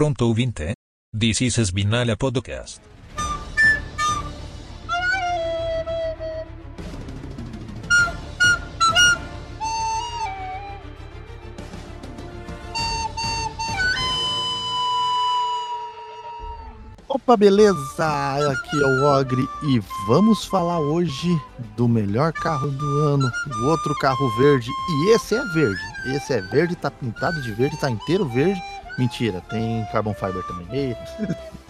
pronto ouvinte? This is Spinala Podcast. Opa, beleza? Aqui é o Ogre e vamos falar hoje do melhor carro do ano, o outro carro verde. E esse é verde. Esse é verde, tá pintado de verde, tá inteiro verde. Mentira, tem carbon fiber também.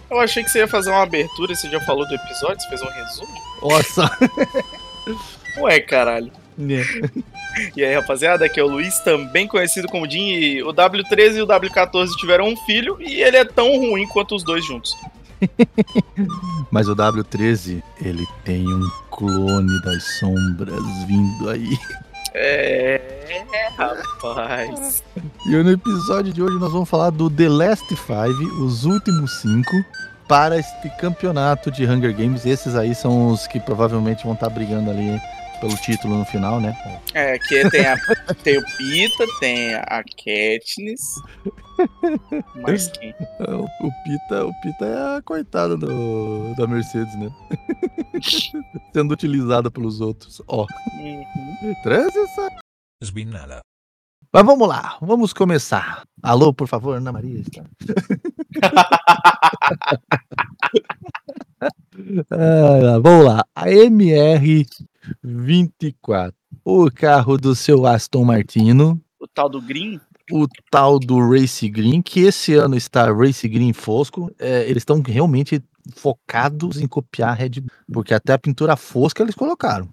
Eu achei que você ia fazer uma abertura, você já falou do episódio, você fez um resumo? Nossa! Ué, caralho. Né? E aí, rapaziada, aqui é o Luiz, também conhecido como Jim, e o W13 e o W14 tiveram um filho, e ele é tão ruim quanto os dois juntos. Mas o W13, ele tem um clone das sombras vindo aí. É, rapaz. E no episódio de hoje nós vamos falar do The Last Five, os últimos cinco, para este campeonato de Hunger Games. Esses aí são os que provavelmente vão estar brigando ali pelo título no final, né? É, aqui tem, a, tem o Pita, tem a Katniss. Mas quem? O, o Pita, o Pita é a coitada do, da Mercedes, né? Sendo utilizada pelos outros. Ó, Uhum. Spinala. Mas vamos lá, vamos começar. Alô, por favor, Ana Maria. está. Ah, vamos lá. A MR24. O carro do seu Aston Martino. O tal do Green? O tal do Race Green, que esse ano está Race Green Fosco. É, eles estão realmente focados em copiar a Red Bull. Porque até a pintura fosca eles colocaram.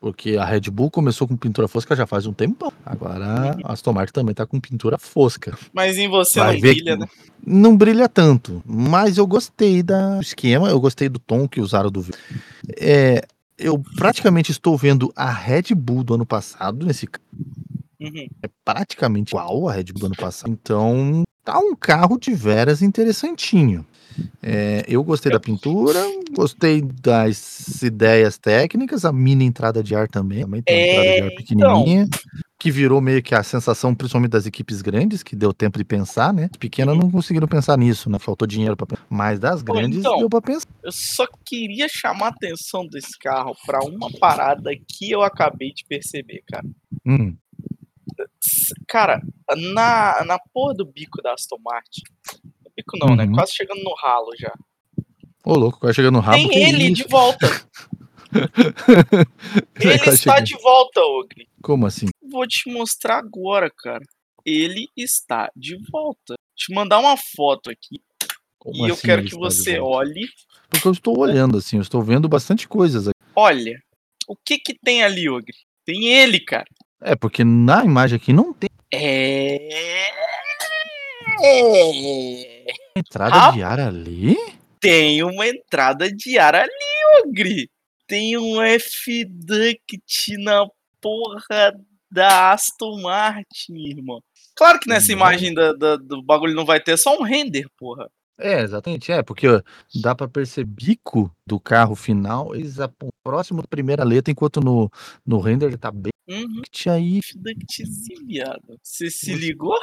Porque a Red Bull começou com pintura fosca já faz um tempão. Agora a Aston Martin também tá com pintura fosca. Mas em você Vai não brilha, né? Não brilha tanto, mas eu gostei do esquema, eu gostei do tom que usaram do vídeo. É, eu praticamente estou vendo a Red Bull do ano passado nesse. Uhum. É praticamente igual a Red Bull do ano passado. Então, tá um carro de veras interessantinho. É, eu gostei da pintura, gostei das ideias técnicas, a mini entrada de ar também, também tem uma É, entrada de ar pequenininha, que virou meio que a sensação, principalmente das equipes grandes, que deu tempo de pensar, né? As pequenas não conseguiram pensar nisso, né? Faltou dinheiro para mas das grandes então. deu para pensar. Eu só queria chamar a atenção desse carro pra uma parada que eu acabei de perceber, cara. Hum, Cara, na, na porra do bico da Aston Martin. Bico não, né? Uhum. Quase chegando no ralo já. ô louco, vai chegando no rabo. Tem ele isso? de volta. ele Quase está chegando. de volta, Ogre. Como assim? Vou te mostrar agora, cara. Ele está de volta. Te mandar uma foto aqui. Como e eu assim quero ele que você olhe. Porque eu estou olhando assim, eu estou vendo bastante coisas aqui. Olha. O que que tem ali, Ogre? Tem ele, cara. É, porque na imagem aqui não tem É. É. entrada de ar ali. Tem uma entrada de ar ali, Ogre. Tem um F-Duct na porra da Aston Martin, irmão. Claro que nessa Não. imagem da- da- do bagulho não vai ter só um render, porra. É, exatamente, é, porque ó, dá pra perceber bico do carro final, eles apontam próximo da primeira letra, enquanto no, no render ele tá bem Uhum. aí. F-Ductzinho, viado. Você se ligou?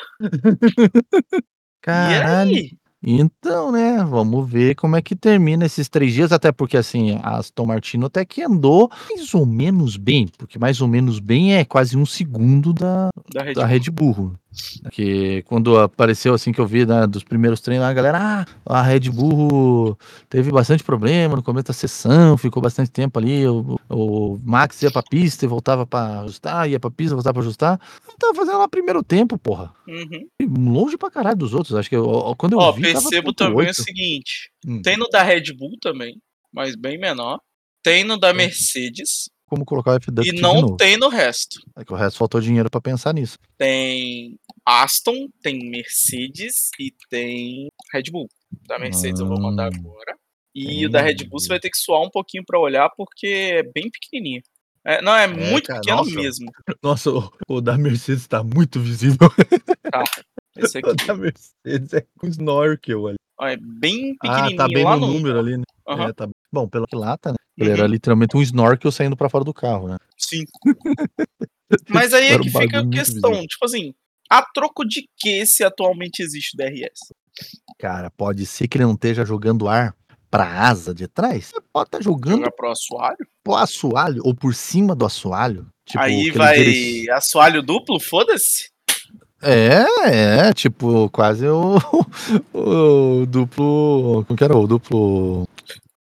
Caralho. E aí? Então, né, vamos ver como é que termina esses três dias, até porque assim, a Aston Martin até que andou mais ou menos bem, porque mais ou menos bem é quase um segundo da, Da Red da Bull. Red Bull. Que quando apareceu assim que eu vi né, dos primeiros treinos, a galera, ah, a Red Bull teve bastante problema no começo da sessão, ficou bastante tempo ali. O, o Max ia pra pista e voltava pra ajustar, ia pra pista, voltava pra ajustar. Não tava fazendo lá primeiro tempo, porra. Uhum. Longe pra caralho dos outros. Acho que eu- quando eu Ó, vi. percebo também oito. o seguinte. Hum. Tem no da Red Bull também, mas bem menor. Tem no da Mercedes Como colocar o F-Duct e não tem no resto. É que o resto faltou dinheiro pra pensar nisso. Tem Aston, tem Mercedes e tem Red Bull. Da Mercedes eu vou mandar Hum. agora. E o da Red Bull você vai ter que suar um pouquinho pra olhar porque é bem pequenininho. É, não, é, muito cara, pequeno nossa. mesmo. Nossa, o, o da Mercedes tá muito visível. Esse aqui O da Mercedes é com snorkel ali. é bem Ah, pequenininho tá bem no no número ali, né? Aham. É, tá... Bom, que lata, né? Ele Uhum. era literalmente um snorkel saindo pra fora do carro, né? Sim. Mas aí é que fica a questão, visível. tipo assim, a troco de que se atualmente existe o DRS? Cara, pode ser que ele não esteja jogando ar pra asa de trás. Pode estar jogando Jogar pro assoalho? pro assoalho ou por cima do assoalho. Tipo, Aí vai dire- assoalho duplo? Foda-se. É, é, tipo, quase o, o duplo. Como que era? O duplo.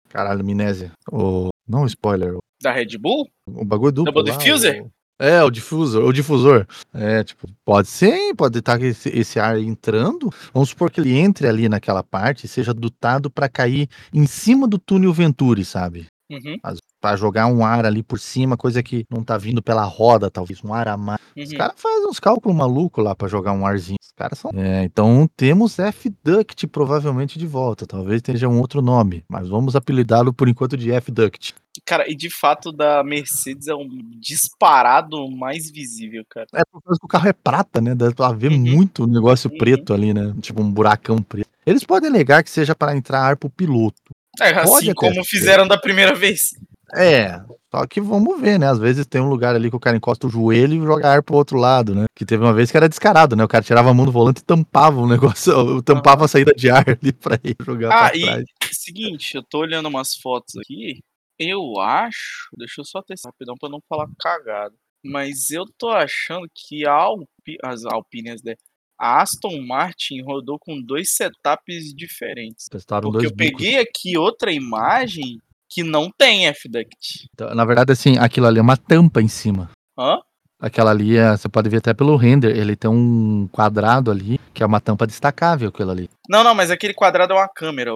Caralho, amnésia. O. Não, spoiler. Da Red Bull? O bagulho duplo. Double lá, diffuser? o- É, o difusor, o difusor. É, tipo, pode ser, hein, pode estar esse, esse ar entrando. Vamos supor que ele entre ali naquela parte e seja dotado para cair em cima do túnel Venturi, sabe? Uhum, Pra jogar um ar ali por cima, coisa que não tá vindo pela roda, talvez, um ar a mais. Os uhum. caras fazem uns cálculos malucos lá pra jogar um arzinho. Os caras são. É, então temos F-Duct provavelmente de volta. Talvez tenha um outro nome, mas vamos apelidá-lo por enquanto de F-Duct. Cara, e de fato da Mercedes é um disparado mais visível, cara. É por causa que o carro é prata, né? Deve haver Uhum. muito negócio Uhum. preto ali, né? Tipo um buracão preto. Eles podem alegar que seja para entrar ar pro piloto. É, Pode assim como fizeram da primeira vez. É, só que vamos ver, né? Às vezes tem um lugar ali que o cara encosta o joelho e joga ar pro outro lado, né? Que teve uma vez que era descarado, né? O cara tirava a mão do volante e tampava o negócio, tampava a saída de ar ali pra ir jogar Ah, pra e trás. seguinte, eu tô olhando umas fotos aqui. Eu acho. Deixa eu só testar rapidão pra não falar cagada. Mas eu tô achando que a Alpi, as Alpines, né? A Aston Martin rodou com dois setups diferentes. Testaram Porque eu bicos. peguei aqui outra imagem que não tem F-Duct. Então, Na verdade, assim, aquilo ali é uma tampa em cima. Hã? Aquela ali, é- você pode ver até pelo render, ele tem um quadrado ali, que é uma tampa destacável, aquilo ali. Não, não, mas aquele quadrado é uma câmera.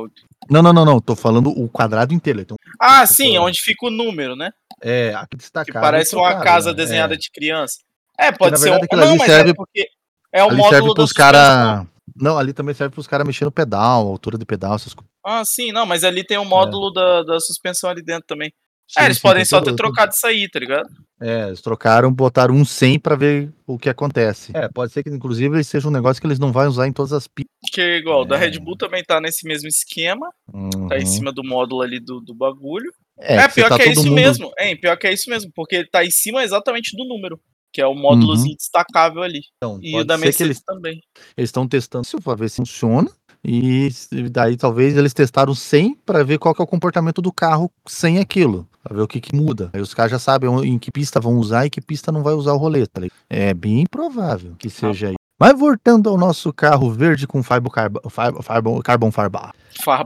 Não, não, não, não, tô falando o quadrado inteiro. Então, Ah, sim, falando. onde fica o número, né? é, aqui Que destacável. parece uma trocaram, casa né? desenhada É. de criança. É, pode na ser verdade um. Não, mas serve- é porque é o ali módulo serve da pros caras. Não, ali também serve pros caras mexendo no pedal, altura de pedal, essas coisas. Ah, sim, não, mas ali tem o módulo da, da suspensão ali dentro também. Sim, é, eles sim, podem só todo- ter trocado isso aí, tá ligado? É, eles trocaram, botaram um 100 pra ver o que acontece. É, pode ser que inclusive seja um negócio que eles não vão usar em todas as pistas. Que é igual, da É. Red Bull também tá nesse mesmo esquema, tá em cima do módulo ali do, do bagulho. Uhum. É, que você pior tá que é isso mundo- mesmo. É, pior que é isso mesmo, porque ele tá em cima exatamente do número, que é o módulozinho destacável ali. Então, E o da Mercedes eles também. eles estão testando isso pra ver se funciona. E daí talvez eles testaram sem pra ver qual é o comportamento do carro sem aquilo. Pra ver o que, que muda. Aí os caras já sabem em que pista vão usar e que pista não vai usar o rolê. Tá? É bem provável que seja aí. Mas voltando ao nosso carro verde com Fiber, Carbon. Farbon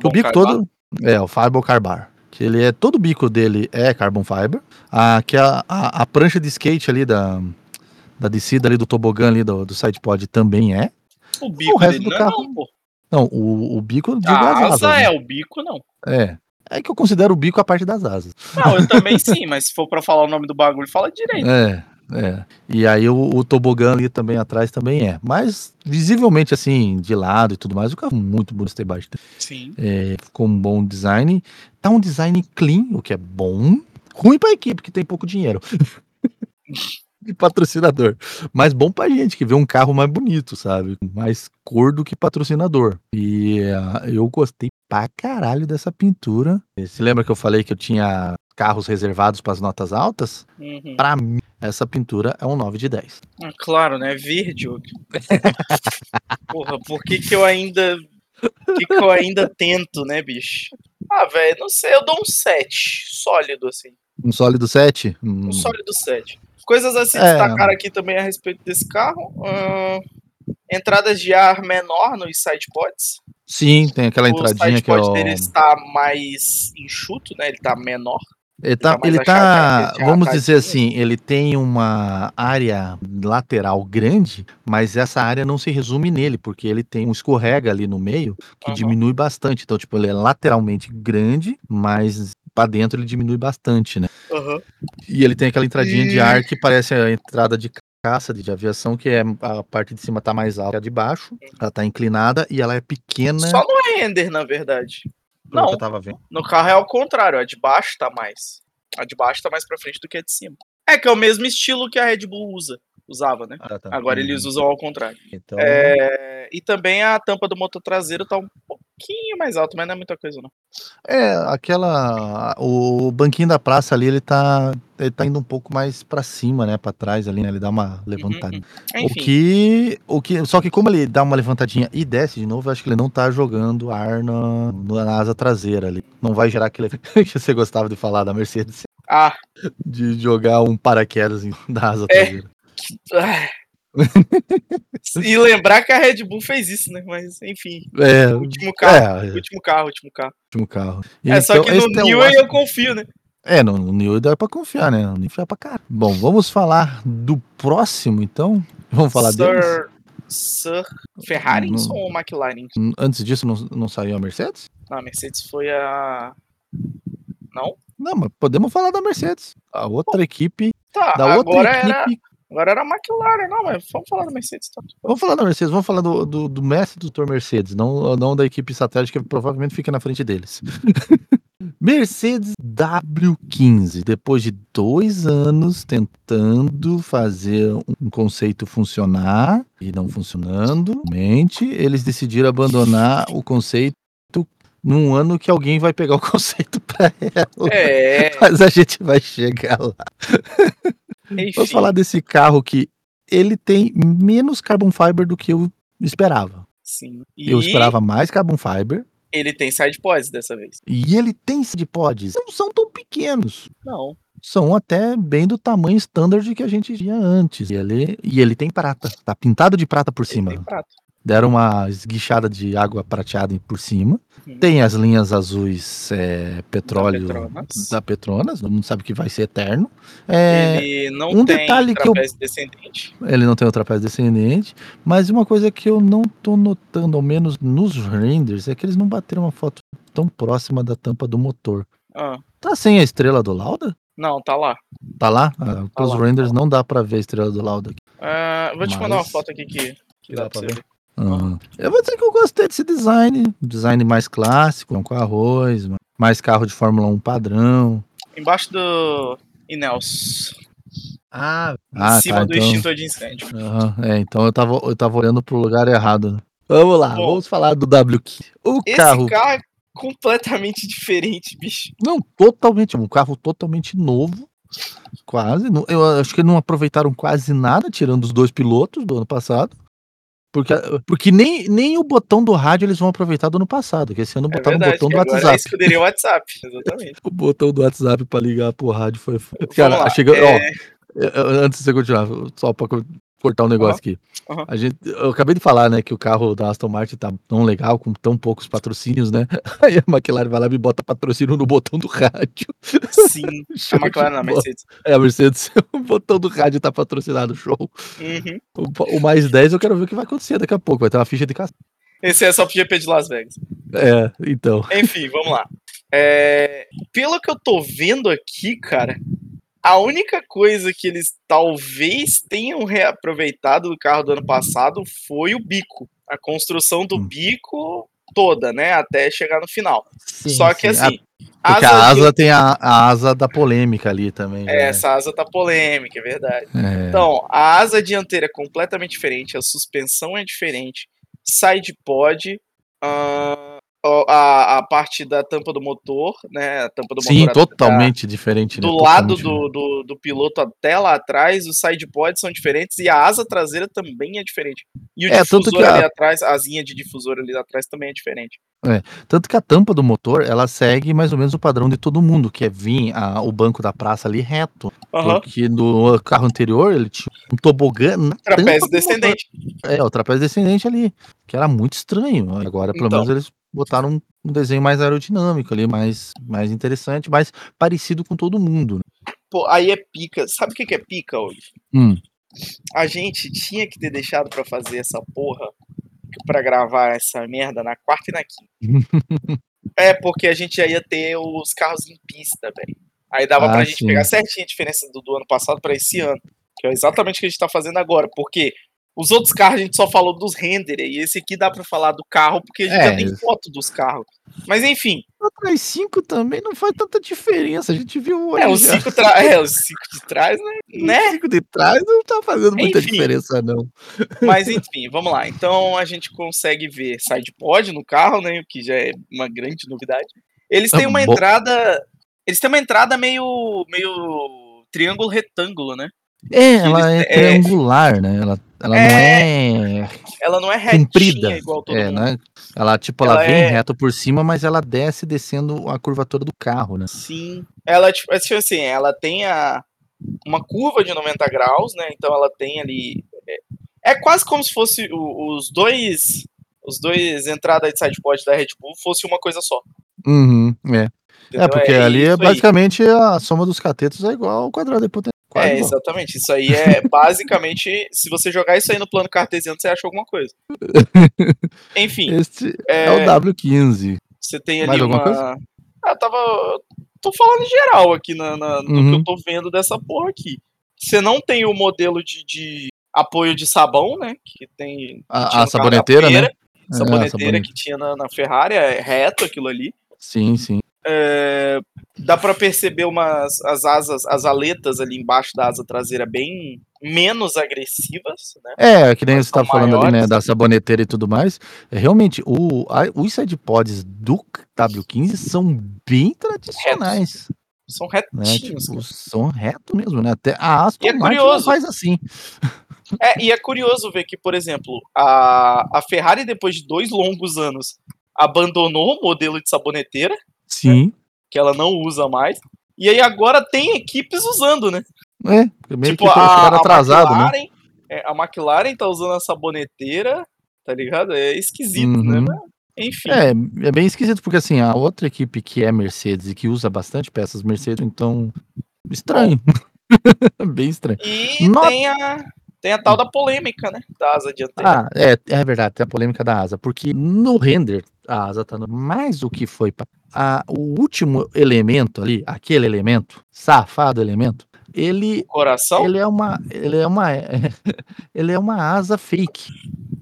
o bico todo é o Fiber Carbar. Que ele é todo o bico dele é carbon fiber. Ah, que a, a, a prancha de skate ali da da descida ali do tobogã ali do, do sidepod também é. O bico resto dele do não é carro- não, pô. Não, o, o bico digo A as asas, asa né? é, o bico não. É. É que eu considero o bico a parte das asas. Não, eu também sim, mas se for pra falar o nome do bagulho, fala direito. É, é. E aí o, o tobogã ali também atrás também é. Mas visivelmente assim, de lado e tudo mais, o carro é muito bonito de baixo. Sim. É, ficou um bom design. Tá um design clean, o que é bom. Ruim pra equipe, que tem pouco dinheiro. de patrocinador. Mas bom pra gente, que vê um carro mais bonito, sabe? Mais cor do que patrocinador. E ah, eu gostei pra caralho dessa pintura. Você lembra que eu falei que eu tinha carros reservados para as notas altas? Uhum. Pra mim, essa pintura é um 9 de 10. Ah, claro, né? Verde. Porra, por que que eu ainda. Por que que eu ainda tento, né, bicho? Ah, velho, não sei, eu dou um 7. Sólido, assim. Um sólido 7? Um sólido 7. Coisas a se É. destacar aqui também a respeito desse carro. Ahn, entradas de ar menor nos sidepods. Sim, tem aquela O entradinha que é sidepod o... dele está mais enxuto, né? Ele tá menor. Ele tá, ele tá ele vamos dizer assim. assim, ele tem uma área lateral grande, mas essa área não se resume nele, porque ele tem um escorrega ali no meio que Aham. diminui bastante. Então, tipo, ele é lateralmente grande, mas para dentro ele diminui bastante, né? Aham. E ele tem aquela entradinha de E- ar que parece a entrada de caça de aviação, que é a parte de cima tá mais alta que a de baixo, ela tá inclinada e ela é pequena. Só no render, na verdade. Não, eu tava vendo. no carro é ao contrário. A de baixo tá mais. A de baixo tá mais pra frente do que a de cima. É que é o mesmo estilo que a Red Bull usa. Usava, né? Ah, tá. Agora eles Uhum. usam ao contrário. Então, É, e também a tampa do motor traseiro tá um pouquinho mais alto, mas não é muita coisa, não. É, aquela. O banquinho da praça ali, ele tá. Ele tá indo um pouco mais pra cima, né? Pra trás ali, né? Ele dá uma levantadinha. O Enfim, que, o que. Só que como ele dá uma levantadinha e desce de novo, eu acho que ele não tá jogando ar na, na asa traseira ali. Não vai gerar aquele que você gostava de falar da Mercedes, ah, de jogar um paraquedas em- da asa É. traseira. E lembrar que a Red Bull fez isso, né? Mas, enfim. É, Último carro, é, último carro, último carro. último carro. É, só Então, que no é New Aston- eu confio, né? É, no, no New dá pra confiar, né? No New é pra caralho. Bom, vamos falar do próximo, então. Vamos falar deles? Sir, Sir Ferrari Não. ou McLaren? Antes disso, não, não saiu a Mercedes? Não, a Mercedes foi a. Não? Não, mas podemos falar da Mercedes. A outra equipe. Tá, Da outra agora era, equipe. Agora era a McLaren, não, mas vamos falar da Mercedes. Tá? Vamos falar da Mercedes, vamos falar do, do, do mestre do Dr. Mercedes, não, não da equipe satélite que provavelmente fica na frente deles. Mercedes W15, depois de dois anos tentando fazer um conceito funcionar e não funcionando, realmente, eles decidiram abandonar o conceito num ano que alguém vai pegar o conceito para ela. É, Mas a gente vai chegar lá. enfim. Vamos falar desse carro que ele tem menos carbon fiber do que eu esperava. Sim. E Eu esperava mais carbon fiber. ele tem side pods dessa vez. E ele tem pods. Não são tão pequenos. Não. São até bem do tamanho standard que a gente via antes. E ele, e ele tem prata. Tá pintado de prata por Ele cima. tem prato. Deram uma esguichada de água prateada por cima. Uhum. Tem as linhas azuis é, petróleo Petronas. da Petronas. Todo mundo sabe que vai ser eterno. É, Ele não um tem detalhe que eu- descendente. Ele não tem o trapézio descendente, mas uma coisa que eu não tô notando, ao menos nos renders, é que eles não bateram uma foto tão próxima da tampa do motor. Ah, Tá sem a estrela do Lauda? não, tá lá. Tá lá? Ah, Tá os lá, renders não dá pra ver a estrela do Lauda aqui. Ah, vou te mandar uma Mas- foto aqui que, que dá, pra você ver. Ah, Eu vou dizer que eu gostei desse design, design mais clássico, com arroz, mais carro de Fórmula 1 padrão. Embaixo do Ineos. Ah, em cima do então, extintor de incêndio. Aham, é, então eu tava, eu tava olhando pro lugar errado. né? Vamos lá, Bom, vamos falar do WQ. O Esse carro carro é completamente diferente, bicho. Não, totalmente, um carro totalmente novo, quase. Eu acho que não aproveitaram quase nada, tirando os dois pilotos do ano passado. Porque, porque nem, nem o botão do rádio eles vão aproveitar do ano passado, que esse ano É botaram verdade. o botão do é WhatsApp. escuderia WhatsApp. Exatamente. O botão do WhatsApp pra ligar pro rádio foi. Cara, chega. é, Ó, eu- antes de você continuar, só pra co- cortar um negócio aqui. aham. A gente, eu acabei de falar, né, que o carro da Aston Martin tá tão legal, com tão poucos patrocínios, né? Aí a McLaren vai lá e bota patrocínio no botão do rádio. Sim. A McLaren não, a bola. Mercedes. É, a Mercedes, o botão do rádio tá patrocinado, show. Uhum. O, o mais 10 eu quero ver o que vai acontecer daqui a pouco, vai ter uma ficha de caça. Esse é só pro GP de Las Vegas. É, então. Enfim, vamos lá. É, pelo que eu tô vendo aqui, cara, a única coisa que eles talvez tenham reaproveitado do carro do ano passado foi o bico. A construção do Hum. bico toda, né? Até chegar no final. Sim, Só que sim. assim. A, porque asa a essa tem a, a asa da polêmica ali também. É, né? essa asa tá polêmica, é verdade. É. Então, a asa dianteira é completamente diferente, a suspensão é diferente, side pod, a, a parte da tampa do motor, né? A tampa do Sim, motor a- totalmente diferente. do né? lado do, do, do piloto até lá atrás, os side pods são diferentes e a asa traseira também é diferente. E o É, tanto difusor que a- ali atrás, a asinha de difusor ali atrás também é diferente. Tanto que a tampa do motor, ela segue mais ou menos o padrão de todo mundo, que é vir a- o banco da praça ali reto. Aham. Porque no carro anterior ele tinha um tobogã na Trapézio descendente. É, o trapézio descendente ali, que era muito estranho. Agora, pelo Então. menos, eles botaram um desenho mais aerodinâmico ali, mais, mais interessante, mais parecido com todo mundo. né? Pô, aí é pica. Sabe o que que é pica hoje? Hum. A gente tinha que ter deixado pra fazer essa porra, pra gravar essa merda na quarta e na quinta. é, porque a gente já ia ter os carros em pista, velho. Aí dava Ah, pra gente sim. pegar certinho a diferença do, do ano passado pra esse ano. Que é exatamente o que a gente tá fazendo agora. Porque os outros carros a gente só falou dos render, e esse aqui dá pra falar do carro, porque a gente É, já tem foto dos carros. Mas enfim, atrás 5 também não faz tanta diferença. A gente viu hoje. É, os cinco, tra... é, os cinco de trás, né? né? O 5 de trás não tá fazendo muita Enfim. diferença, não. Mas enfim, vamos lá. Então a gente consegue ver sidepod no carro, né? O que já é uma grande novidade. Eles têm Ah, uma entrada. Eles têm uma entrada meio. meio triângulo retângulo, né? É, ela é é- triangular, né? Ela, ela não é Ela não é retinha comprida. igual todo É, mundo. né? Ela, tipo, ela, Ela vem é- reto por cima, mas ela desce descendo a curvatura do carro, né? Sim. Ela, tipo, é tipo assim, ela tem a, uma curva de 90 graus, né? Então ela tem ali. É, é quase como se fosse o- os dois. Os dois entradas de sidepod da Red Bull fosse uma coisa só. Uhum, é. É, entendeu? porque ali é isso aí. basicamente a soma dos catetos é igual ao quadrado de potência. Quase É, exatamente. Isso aí é basicamente. se você jogar isso aí no plano cartesiano, você acha alguma coisa. Enfim, Este é, é, o W15. você tem mais ali alguma uma. Ah, eu tava. Tô falando em geral aqui na, na- no que Uhum. eu tô vendo dessa porra aqui. Você não tem o modelo de, de apoio de sabão, né? Que tem. que A- a no carro da saboneteira, né? Feira, É, a Saboneteira sabonete- que tinha na, na Ferrari, é reto aquilo ali. Sim, sim. É, dá pra perceber umas as asas, as aletas ali embaixo da asa traseira bem menos agressivas, né? É, que nem Mas você tá falando ali, né, maiores. da saboneteira e tudo mais. É, realmente, o, a, os sidepods do W15 são bem tradicionais, São né? retinhos. Tipo, cara. são reto mesmo, né? Até a Aston é Martin faz assim. É, e é curioso ver que, por exemplo, a, a Ferrari, depois de dois longos anos, abandonou o modelo de saboneteira, Sim. Que ela não usa mais. E aí agora tem equipes usando, né? É, meio tipo, que a, chegaram a atrasado, né? McLaren, é, a McLaren tá usando a saboneteira, tá ligado? É esquisito, né? Uhum. Mas, enfim. É, é bem esquisito, porque assim, a outra equipe que é Mercedes e que usa bastante peças Mercedes, então. Estranho. bem estranho. E Not- tem a, tem a tal da polêmica, né? Da asa dianteira. Ah, é, é verdade, tem a polêmica da asa, porque no render a asa tá no- mais do que foi. pra- A, o último elemento ali, aquele elemento, safado elemento, ele, Coração? ele é uma. Ele é uma. ele é uma asa fake.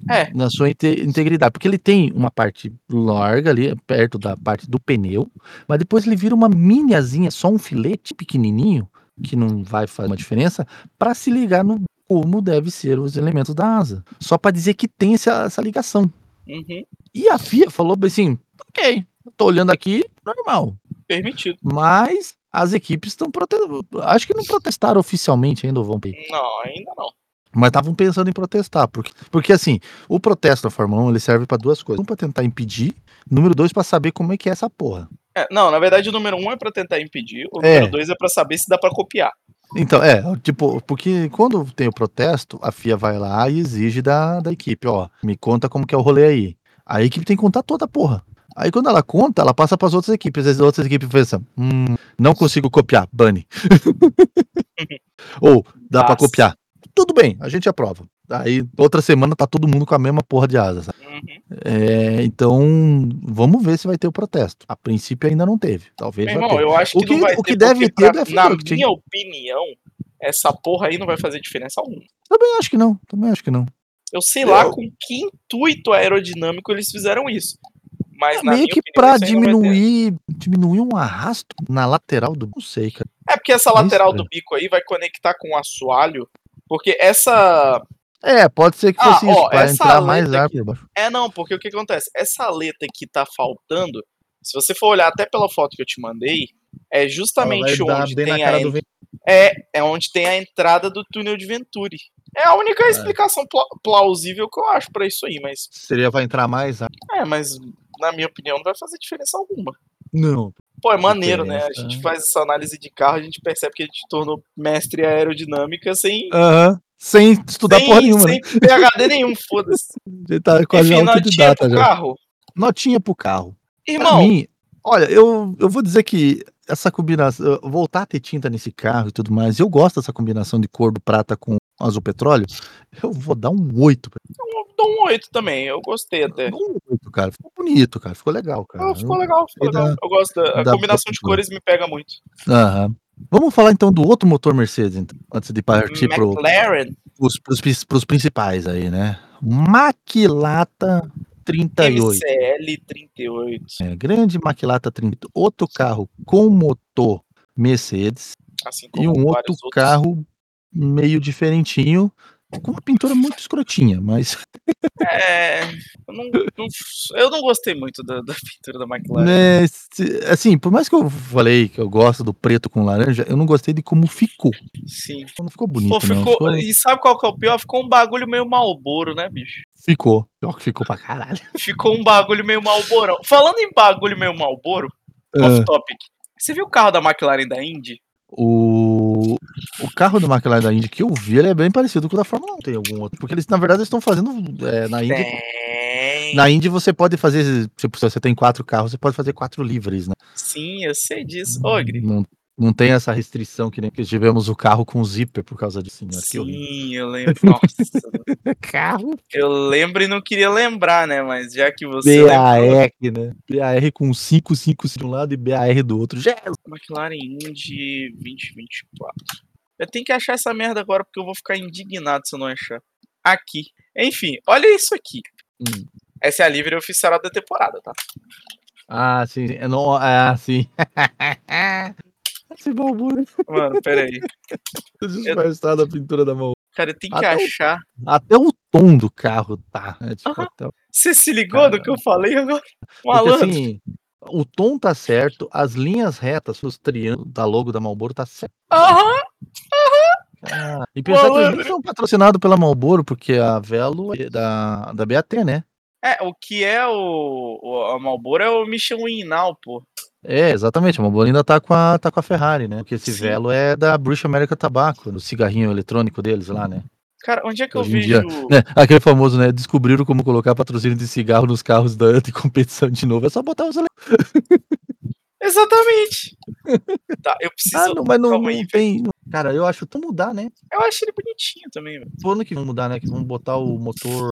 É. Na sua inte- integridade. Porque ele tem uma parte larga ali, perto da parte do pneu, mas depois ele vira uma miniazinha, só um filete pequenininho, que não vai fazer uma diferença, para se ligar no como deve ser os elementos da asa. Só para dizer que tem essa, essa ligação. Uhum, E a FIA falou bem assim: ok, tô olhando aqui, normal. permitido. Mas as equipes estão protestando. Acho que não protestaram oficialmente ainda, vão. Não, ainda não. Mas estavam pensando em protestar, porque, porque assim, o protesto da Fórmula 1 ele serve para duas coisas. Um, para tentar impedir, número dois, para saber como é que é essa porra. É, não, na verdade o número um é pra tentar impedir, o É. número dois é pra saber se dá pra copiar. Então, é, tipo, porque quando tem o protesto, a FIA vai lá e exige da, da equipe, ó, me conta como que é o rolê aí. A equipe tem que contar toda a porra. Aí quando ela conta, ela passa para as outras equipes. As outras equipes pensam, hum, não consigo copiar, bane. Ou, dá para copiar. Tudo bem, a gente aprova. Aí, outra semana tá todo mundo com a mesma porra de asa. sabe? É, então, vamos ver se vai ter o protesto. A princípio ainda não teve. Talvez Meu irmão, eu acho O que, que- não vai o que deve ter, pra- Na que minha opinião, essa porra aí não vai fazer diferença alguma. Também acho que não. Também acho que não. Eu sei lá Eu- com que intuito aerodinâmico eles fizeram isso. Mas É meio que isso ter. diminuir, diminuir um arrasto na lateral do. Não sei, cara. É porque essa Isso, lateral velho. do bico aí vai conectar com o assoalho. Porque essa. É, pode ser que Ah, fosse isso, ó, pra essa entrar mais ar aqui- por baixo. É, não, porque o que acontece? Essa aleta que tá faltando, se você for olhar até pela foto que eu te mandei, é justamente onde tem a en- é, é onde tem a entrada do túnel de Venturi. É a única explicação pla- plausível que eu acho pra isso aí, mas Seria vai entrar mais ar. é, mas na minha opinião não vai fazer diferença alguma. Não. Pô, é maneiro, né? A gente faz essa análise de carro, a gente percebe que a gente tornou mestre aerodinâmica sem Aham. Sem estudar sem, porra nenhuma, né? sem PHD nenhum, foda-se. Ele tá quase Enfim, notinha autodidata pro já. carro. Notinha pro carro. Irmão, mim, olha, eu, eu vou dizer que essa combinação, voltar a ter tinta nesse carro e tudo mais, eu gosto dessa combinação de cor do prata com azul petróleo, eu vou dar um 8. pra- eu dou um 8 também, eu gostei até. Um 8, cara. Ficou bonito, cara. Ficou legal, cara. Ah, ficou legal, ficou legal. Eu gosto da a dá combinação de cores me pega muito. Aham. Vamos falar então do outro motor Mercedes, então, antes de partir pris- pros principais aí, né? Maquilata 38. MCL 38. É, grande Maquilata 38. Outro carro com motor Mercedes Assim e um outro outros. carro meio diferentinho, com uma pintura muito escrotinha, mas É, eu não, não- eu não gostei muito da, da pintura da McLaren. se- assim, por mais que eu falei que eu gosto do preto com laranja, eu não gostei de como ficou. Sim. Não ficou bonito, Pô, não. ficou, Ficou, E sabe qual que é o pior? Ficou um bagulho meio malboro, né, bicho? ficou. Pior que ficou pra caralho. Ficou um bagulho meio malborão. Falando em bagulho meio malboro, Ah. off topic. Você viu o carro da McLaren da Indy? O, o carro do McLaren da Indy que eu vi, ele é bem parecido com o da Fórmula 1. Tem algum outro. Porque eles, na verdade, estão fazendo é, na Indy. Tem. Na Indy você pode fazer. Tipo, se você tem quatro carros, você pode fazer quatro livres, né? Sim, eu sei disso. Ô, Gri. Não, não tem essa restrição que nem que tivemos o carro com zíper por causa disso. Horrível. Sim, eu lembro. Nossa. carro eu lembro e não queria lembrar, né? Mas já que você lembrou, BAR, né? BAR com 5, 5 de um lado e BAR do outro. Jesus! McLaren Indy 2024. Eu tenho que achar essa merda agora porque eu vou ficar indignado se eu não achar. Aqui. Enfim, olha isso aqui. Hum. Essa é a livre oficial da temporada, tá? Ah, sim. É, não, ah, sim. Esse bagulho Mano, pera aí. disfarçado a pintura da mão. Cara, eu tenho que Até o- achar. Até o tom do carro tá. É, tipo, até Você se ligou do que eu falei agora? Porque Malandro. assim, o tom tá certo, as linhas retas, os triângulos da logo da Marlboro tá certo. Aham. Ah, e pensar que eles são patrocinados pela Marlboro, porque a Velo é da, da BAT, né? É, o que é o, o a Marlboro é o Michelin Now, pô. É, exatamente. A Marlboro ainda tá com a, tá com a Ferrari, né? Porque esse Sim. Velo é da British American Tobacco, no cigarrinho eletrônico deles lá, né? Cara, onde é que eu Hoje em vejo. Né? Aquele famoso, né? Descobriram como colocar patrocínio de cigarro nos carros da competição de novo. É só botar os Exatamente. tá, eu preciso. Ah, não, mas não, não aí, tem. Cara, eu acho tão mudar, né? Eu acho ele bonitinho também, velho. Falando que vão mudar, né? Que vão botar o motor.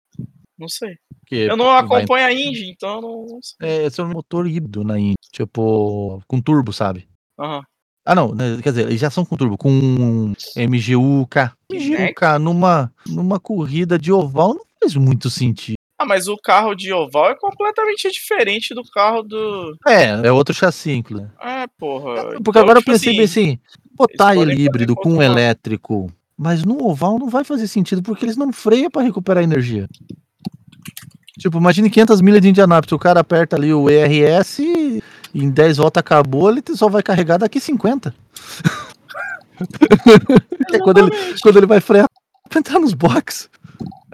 Não sei. Que Eu não vai- acompanho a Indy, então eu não, não sei. É, esse é um motor híbrido na Indy. Tipo, com turbo, sabe? Aham. Ah, não, né, quer dizer, eles já são com turbo, com MGU-K. MGU-K numa, numa corrida de oval não faz muito sentido. Ah, mas o carro de oval é completamente diferente do carro do. É, é outro chassi, inclusive. Ah, porra. Porque Então, agora eu tipo pensei bem assim, botar ele híbrido com um elétrico, mas no oval não vai fazer sentido, porque eles não freiam pra recuperar energia. Tipo, imagine 500 milhas de Indianápolis, o cara aperta ali o ERS e em 10 voltas acabou, ele só vai carregar daqui 50. é quando ele, quando ele vai frear, pra entrar nos boxes.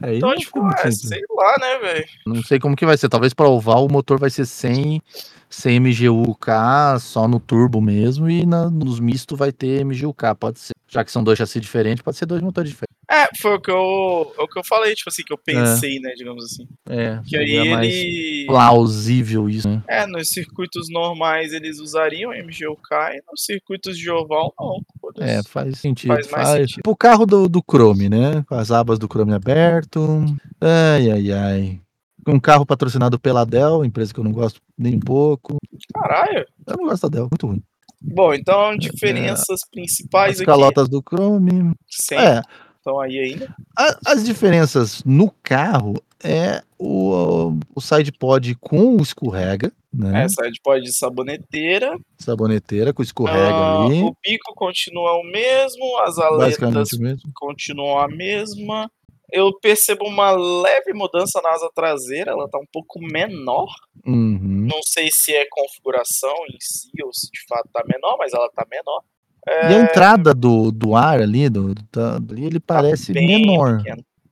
Aí Então, tipo, é, sei lá, né, velho? Não sei como que vai ser. Talvez para oval o motor vai ser 100, 100 MGU-K, só no turbo mesmo, e na- nos mistos vai ter MGU-K, pode ser. Já que são dois chassis diferentes, pode ser dois motores diferentes. É, foi o que eu, é o que eu falei, tipo assim, que eu pensei, né, digamos assim. É, Que aí mais ele. plausível isso, né? É, nos circuitos normais eles usariam MGUK e nos circuitos de oval não. É, faz sentido. Faz mais Faz. sentido. Tipo o carro do, do Chrome, né? Com as abas do Chrome aberto. Ai, ai, ai. Um carro patrocinado pela Dell, empresa que eu não gosto nem um pouco. Caralho. Eu não gosto da Dell, muito ruim. Bom, então diferenças principais As aqui. calotas do Chrome. Sim, É, estão aí ainda. A- as diferenças no carro é o, o side pod com o escorrega, né? É, side pod de saboneteira. Saboneteira com escorrega Ah, ali. O bico continua o mesmo, as aletas continuam a mesma. Eu percebo uma leve mudança na asa traseira, ela tá um pouco menor. Uhum. Não sei se é configuração em si ou se de fato tá menor, mas ela tá menor. E a entrada do, do ar ali, do, da- ali, ele parece Tá menor.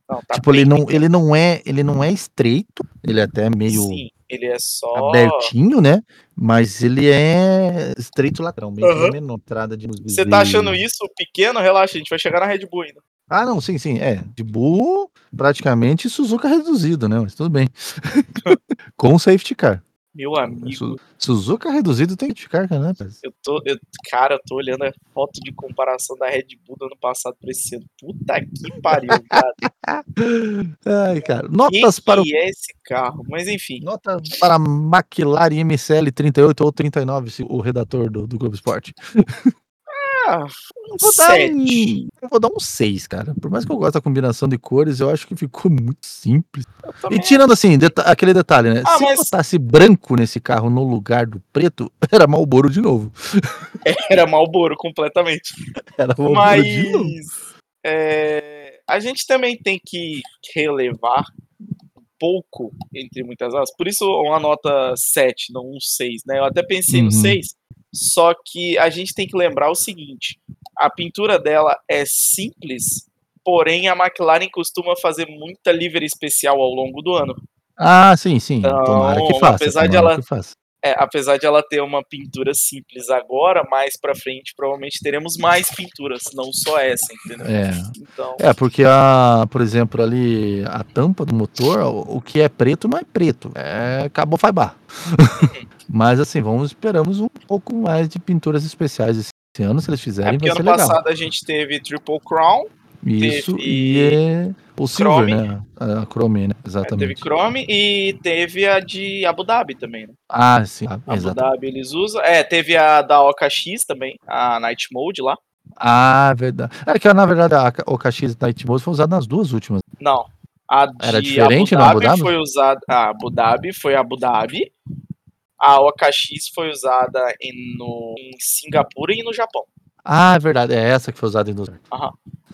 Não, tá tipo, ele não, ele não é, ele não é estreito, ele é até meio Sim, ele é só. abertinho, né? Mas ele é estreito lateralmente, ele é Aham. menor. Entrada de Você tá achando isso pequeno? Relaxa, a gente vai chegar na Red Bull ainda. Ah, não, sim, sim, é. De Bull, praticamente Suzuka reduzido, né? Mas tudo bem. Com safety car. Meu amigo, Su- Suzuka reduzido tem safety car, né? eu tô. Eu, cara, eu tô olhando a foto de comparação da Red Bull do ano passado pra esse ano. Puta que pariu, cara. Ai, cara. Que Notas para o que é esse carro? Mas enfim. Nota para McLaren MCL 38 ou 39, se o redator do, do Globo Esporte. Ah, Vou dar, um, eu vou dar um 6, cara. Por mais que eu goste da combinação de cores, eu acho que ficou muito simples. E tirando assim, deta- aquele detalhe, né? Ah, Se mas- botasse branco nesse carro no lugar do preto, era Malboro de novo. era Malboro completamente. Era Marlboro Mas de novo. é, a gente também tem que relevar um pouco, entre muitas aspas. Por isso uma nota 7, não um 6, né? Eu até pensei Uhum. no 6, só que a gente tem que lembrar o seguinte: a pintura dela é simples, porém a McLaren costuma fazer muita livery especial ao longo do ano. Ah, sim, sim. Então, tomara que faça. apesar de ela- que faça. É, apesar de ela ter uma pintura simples agora, mais pra frente provavelmente teremos mais pinturas, não só essa, entendeu? É. Então, É, porque a, por exemplo, ali a tampa do motor, o, o que é preto não é preto, é cabo faibar. Mas assim, vamos esperamos um pouco mais de pinturas especiais esse ano, se eles é fizerem, porque vai ser ano legal. passado a gente teve Triple Crown, Isso teve e é o Silver, Chrome. né? A Chrome, né? é, Exatamente. teve Chrome e teve a de Abu Dhabi também, né? Ah, sim, Abu. Dhabi eles usam. É, teve a da OKX também, a Night Mode lá. Ah, verdade. É que na verdade a o KX Night Mode foi usado nas duas últimas. Não. A de Era diferente Abu Dhabi, Abu Dhabi? foi usada. A Abu Dhabi foi Abu Dhabi. A OKX foi usada em, no, em Singapura e no Japão. Ah, é verdade, é essa que foi usada em duas.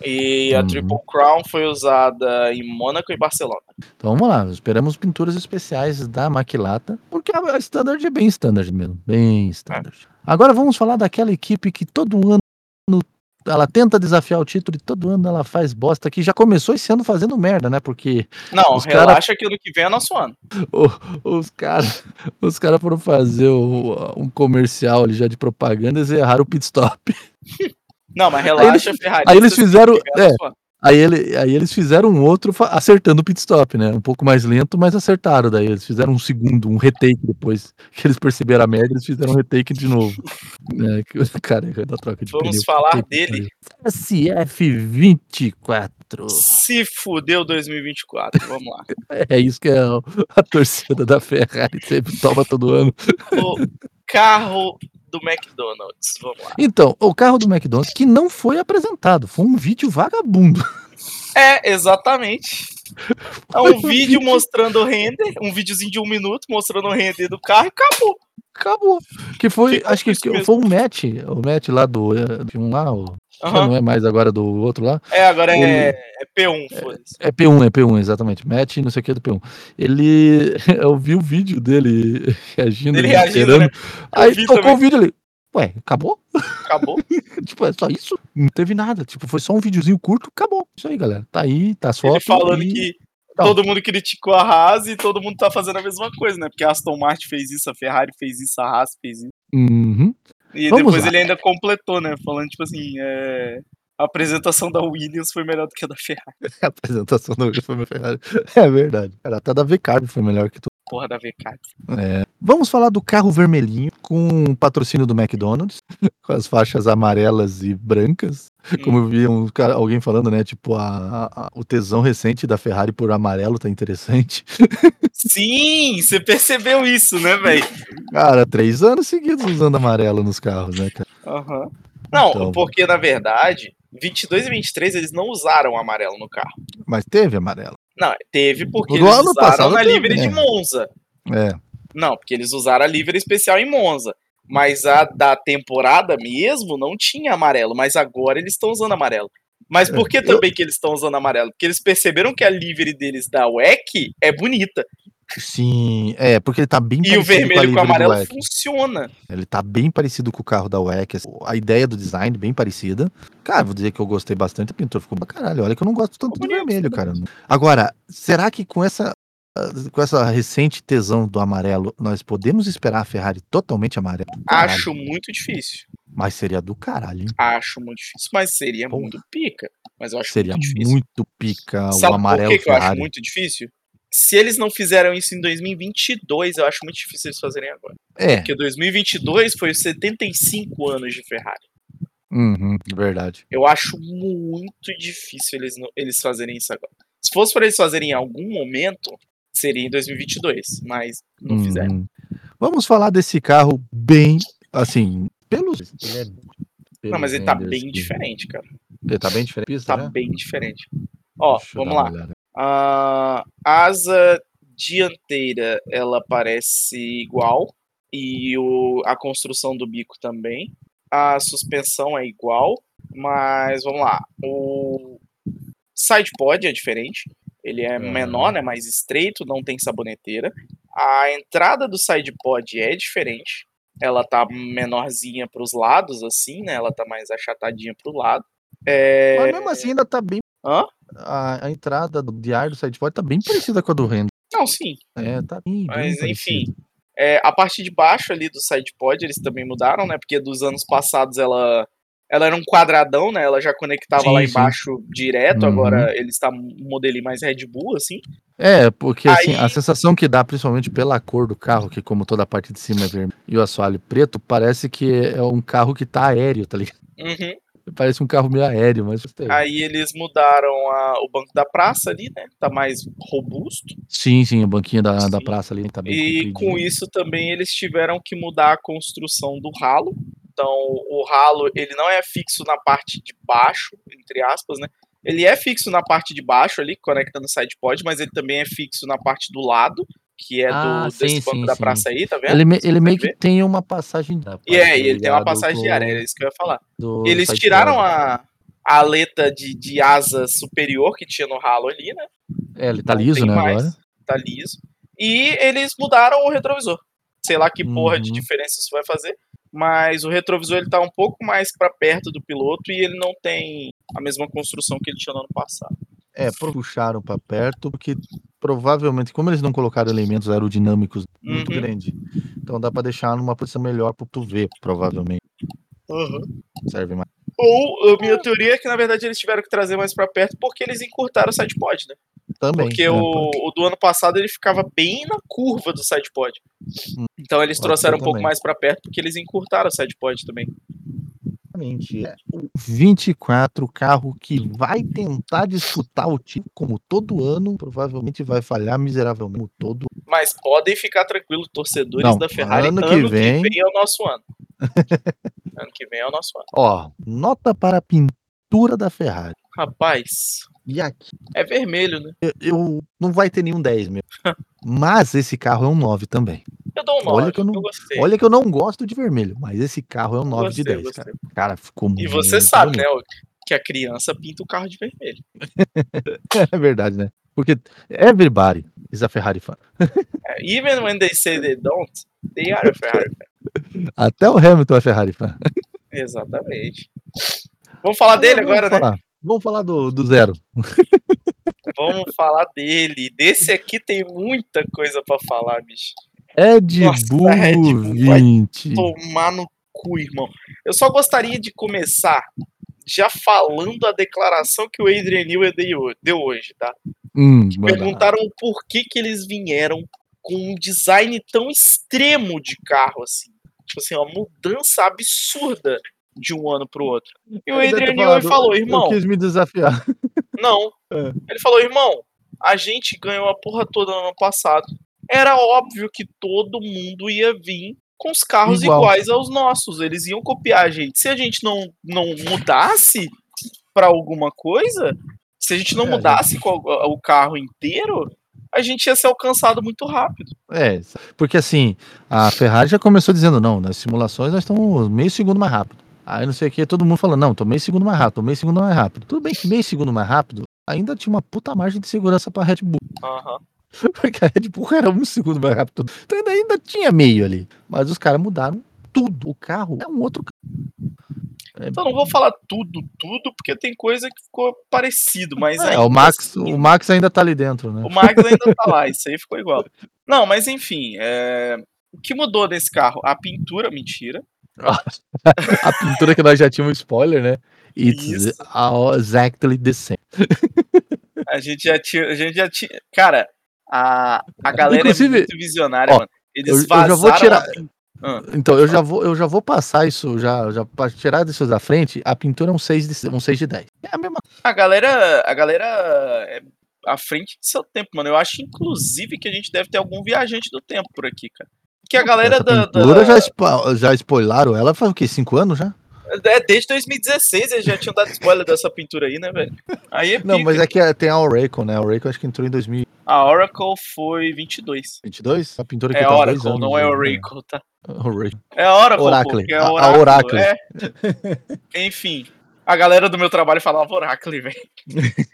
E a Uhum. Triple Crown foi usada em Mônaco e Barcelona. Então vamos lá, esperamos pinturas especiais da Maquilata, porque a standard é bem standard mesmo, bem standard. Agora vamos falar daquela equipe que todo ano ela tenta desafiar o título e todo ano ela faz bosta, que já começou esse ano fazendo merda, né? Porque Não, Os cara- relaxa que ano que vem é nosso ano. o- os caras os cara foram fazer o- um comercial ali já de propaganda e erraram o pit stop. Não, mas eles- relaxa, Ferrari. aí eles vocês fizeram- têm que ganhar é. Aí, ele, aí eles fizeram um outro acertando o pit stop, né? Um pouco mais lento, mas acertaram. Daí eles fizeram um segundo, um retake depois que eles perceberam a merda, eles fizeram um retake de novo. É, cara, da troca de Vamos pneu. falar que dele. pariu. SF24. Se fudeu 2024. Vamos lá. É isso que é a, a torcida da Ferrari sempre toma todo ano. O carro do McDonald's. Vamos lá. Então, o carro do McDonald's que não foi apresentado, foi um vídeo vagabundo. É, exatamente. É um vídeo mostrando o render, um videozinho de um minuto mostrando o render do carro e acabou. Acabou. Que foi, acho que, que foi um match, o match lá do, eh, de um lá, o, já Aham. não é mais agora do outro lá. É, agora é, é P1, foda-se. É P1, é P1, exatamente. Match não sei o que do P1. Ele. Eu vi o vídeo dele reagindo. Ele ele reagindo, né? Aí tocou também. o vídeo ali. Ué, acabou? Acabou. tipo, é só isso? Não teve nada. Tipo, foi só um videozinho curto, acabou. Isso aí, galera. Tá aí, tá as Ele falando e- que Não. todo mundo criticou a Haas e todo mundo tá fazendo a mesma coisa, né? Porque a Aston Martin fez isso, a Ferrari fez isso, a Haas fez isso. Uhum. E Vamos depois lá. ele ainda completou, né? Falando, tipo assim, é, a apresentação da Williams foi melhor do que a da Ferrari. A apresentação do foi meu Ferrari. É verdade. Cara, até da V-Carb foi melhor que. Porra da VK. É. Vamos falar do carro vermelhinho com patrocínio do McDonald's, com as faixas amarelas e brancas. Como eu vi um alguém falando, né? Tipo, a, a- o tesão recente da Ferrari por amarelo tá interessante. Sim, você percebeu isso, né, velho? Cara, três anos seguidos usando amarelo nos carros, né, cara? Aham. Não, Então. porque na verdade, 22 e 23 eles não usaram amarelo no carro. Mas teve amarelo. Não, teve porque No eles ano usaram passado teve, livre de né? Monza. É. Não, porque eles usaram a livre especial em Monza. Mas a da temporada mesmo não tinha amarelo, mas agora eles estão usando amarelo. Mas por que É, eu- também que eles estão usando amarelo? Porque eles perceberam que a livre deles da WEC é bonita. Sim, é, porque ele tá bem E o vermelho com do amarelo funciona. Ele tá bem parecido com o carro da WEC. assim, A ideia do design bem parecida. Cara, vou dizer que eu gostei bastante. A pintura ficou pra caralho. Olha que eu não gosto tanto Ficou do bonito, vermelho, cara. Agora, será que com essa com essa recente tesão do amarelo, nós podemos esperar a Ferrari totalmente amarela? Acho muito difícil. Mas seria do caralho, hein? Acho muito difícil. Mas seria Porra. muito pica. Mas eu acho Seria muito muito pica Sabe o amarelo por que, que eu acho Ferrari. muito difícil? Se eles não fizeram isso em 2022, eu acho muito difícil eles fazerem agora. É, Porque 2022 foi os 75 anos de Ferrari. uhum, verdade. Eu acho muito difícil eles, não- eles fazerem isso agora. Se fosse para eles fazerem em algum momento, seria em 2022, mas não fizeram. Uhum. Vamos falar desse carro bem, assim, pelos. Ele é Não, mas ele tá bem diferente, cara. Ele tá bem diferente? Tá já? bem diferente. Ó, Deixa vamos lá. A asa dianteira, ela parece igual. E o, a construção do bico também. A suspensão é igual. Mas, vamos lá. O side pod é diferente. Ele é Uhum. menor, né? Mais estreito, não tem saboneteira. A entrada do side pod é diferente. Ela tá menorzinha pros lados, assim, né? Ela tá mais achatadinha pro lado. É... Mas mesmo assim ainda tá bem. Hã? A, a entrada do diário do sidepod tá bem parecida com a do Rendo. Não, sim. É, tá bem, bem Mas parecida. enfim, é, a parte de baixo ali do sidepod eles também mudaram, né? Porque dos anos passados ela, ela era um quadradão, né? Ela já conectava Sim, lá sim. embaixo direto, Uhum. agora ele está um modelinho mais Red Bull, assim. É, porque assim, a Aí- sensação que dá, principalmente pela cor do carro, que como toda a parte de cima é vermelho e o assoalho preto, parece que é um carro que tá aéreo, tá ligado? Uhum. Parece um carro meio aéreo, mas. Aí eles mudaram a- o banco da praça ali, né? Tá mais robusto. Sim, sim, o banquinho da, da Sim. praça ali tá bem E com isso também eles tiveram que mudar a construção do ralo. Então, o ralo, ele não é fixo na parte de baixo, entre aspas, né? Ele é fixo na parte de baixo ali, conectando o sidepod, mas ele também é fixo na parte do lado, que é do, Ah, desse sim, banco sim, da sim. praça aí, tá vendo? Ele, me- ele meio consegue que tem uma passagem. da ver? E é, ele tem uma passagem de ar, era isso que eu ia falar. do Eles tiraram a, a aleta de, de asa superior que tinha no ralo ali, né? É, ele tá liso, né, mais, agora? Tá liso. E eles mudaram o retrovisor. Sei lá que porra de Uhum. diferença isso vai fazer. Mas o retrovisor ele tá um pouco mais pra perto do piloto e ele não tem a mesma construção que ele tinha no ano passado. É, puxaram pra perto, porque provavelmente, como eles não colocaram elementos aerodinâmicos muito Uhum. grande, então dá pra deixar numa posição melhor pro tu ver, provavelmente. Serve mais. Ou a minha teoria é que na verdade eles tiveram que trazer mais pra perto porque eles encurtaram o sidepod, né? Também. Porque é, o, o do ano passado ele ficava bem na curva do sidepod. Hum. Então eles trouxeram um pouco também. mais pra perto porque eles encurtaram o sidepod também. Exatamente. É. O 24, carro que vai tentar disputar o título como todo ano, provavelmente vai falhar miseravelmente como todo Mas podem ficar tranquilos, torcedores Não, da Ferrari. ano Ano, que vem- é o nosso ano. ano que vem é o nosso ano. Ó, nota para a pintura da Ferrari. Rapaz, E aqui, é vermelho, né? eu, eu- não vai ter nenhum 10 mesmo. Mas esse carro é um 9 também. Eu dou um 9, Olha eu, que eu não- gostei. Olha que eu não gosto de vermelho, mas esse carro é um 9 gostei, de 10, gostei. cara. Cara, ficou muito E você sabe, bonito. né, que a criança pinta o carro de vermelho. É verdade, né? Porque everybody is a Ferrari fan. É, Even when they say they don't, they are a Ferrari fan. Até o Hamilton é Ferrari fan. Exatamente. Vamos falar dele Vamos agora, né? falar. Vamos falar do, do zero. Vamos falar dele. Desse aqui tem muita coisa pra falar, bicho. Red Nossa, Bull Red Bull vai 20. Tomar no cu, irmão. Eu só gostaria de começar já falando a declaração que o Adrian Newey deu- deu hoje, tá? Hum. Perguntaram o porquê que eles vieram com um design tão extremo de carro, assim. Tipo assim, uma mudança absurda de um ano pro outro. E o Adrian Newey falou, Eu irmão, quis me desafiar. não. É. Ele falou, irmão, a gente ganhou a porra toda no ano passado. Era óbvio que todo mundo ia vir com os carros Igual. iguais aos nossos. Eles iam copiar a gente. Se a gente não, não mudasse pra alguma coisa, se a gente não É, mudasse com o carro inteiro, a gente ia ser alcançado muito rápido. É, porque assim, a Ferrari já começou dizendo, não, nas simulações nós estamos meio segundo mais rápido. Aí não sei o que, todo mundo falando, não, tô meio segundo mais rápido, tô meio segundo mais rápido. Tudo bem que meio segundo mais rápido ainda tinha uma puta margem de segurança pra Red Bull. Aham. Porque a Red Bull era um segundo mais rápido. Então ainda, ainda tinha meio ali. Mas os caras mudaram tudo. O carro é um outro carro. Então não vou falar tudo, tudo, porque tem coisa que ficou parecido, mas É, ainda o, Max, assim- o Max ainda tá ali dentro, né? O Max ainda tá lá, isso aí ficou igual. Não, mas enfim, é, o que mudou nesse carro? A pintura, mentira. A pintura que nós já tínhamos spoiler, né? It's exactly the same. A gente já tinha. A gente já tinha. Cara, a, a galera Inclusive, é muito visionária, ó, mano. Eles eu- eu já vou tirar- Ah, Então, eu já vou, eu já vou passar isso, já, já para tirar disso da frente, a pintura é um 6 de, um 6 de 10. É a mesma A galera. A galera é à frente do seu tempo, mano. Eu acho, inclusive, que a gente deve ter algum viajante do tempo por aqui, cara. Porque a galera Essa da. da- já, spo- já spoilaram ela faz o quê? 5 anos já? É, desde 2016 eles já tinham dado spoiler dessa pintura aí, né, velho? Aí é Não, pica. mas é que é- tem a Oracle, né? A Oracle acho que entrou em 2022. A Oracle foi 22. A pintura que É tá Oracle, anos, não é né? Oracle, tá? Oracle. É Oracle, Oracle, pô, que é a- a Oracle. Oracle. É. Enfim, a galera do meu trabalho falava Oracle, velho.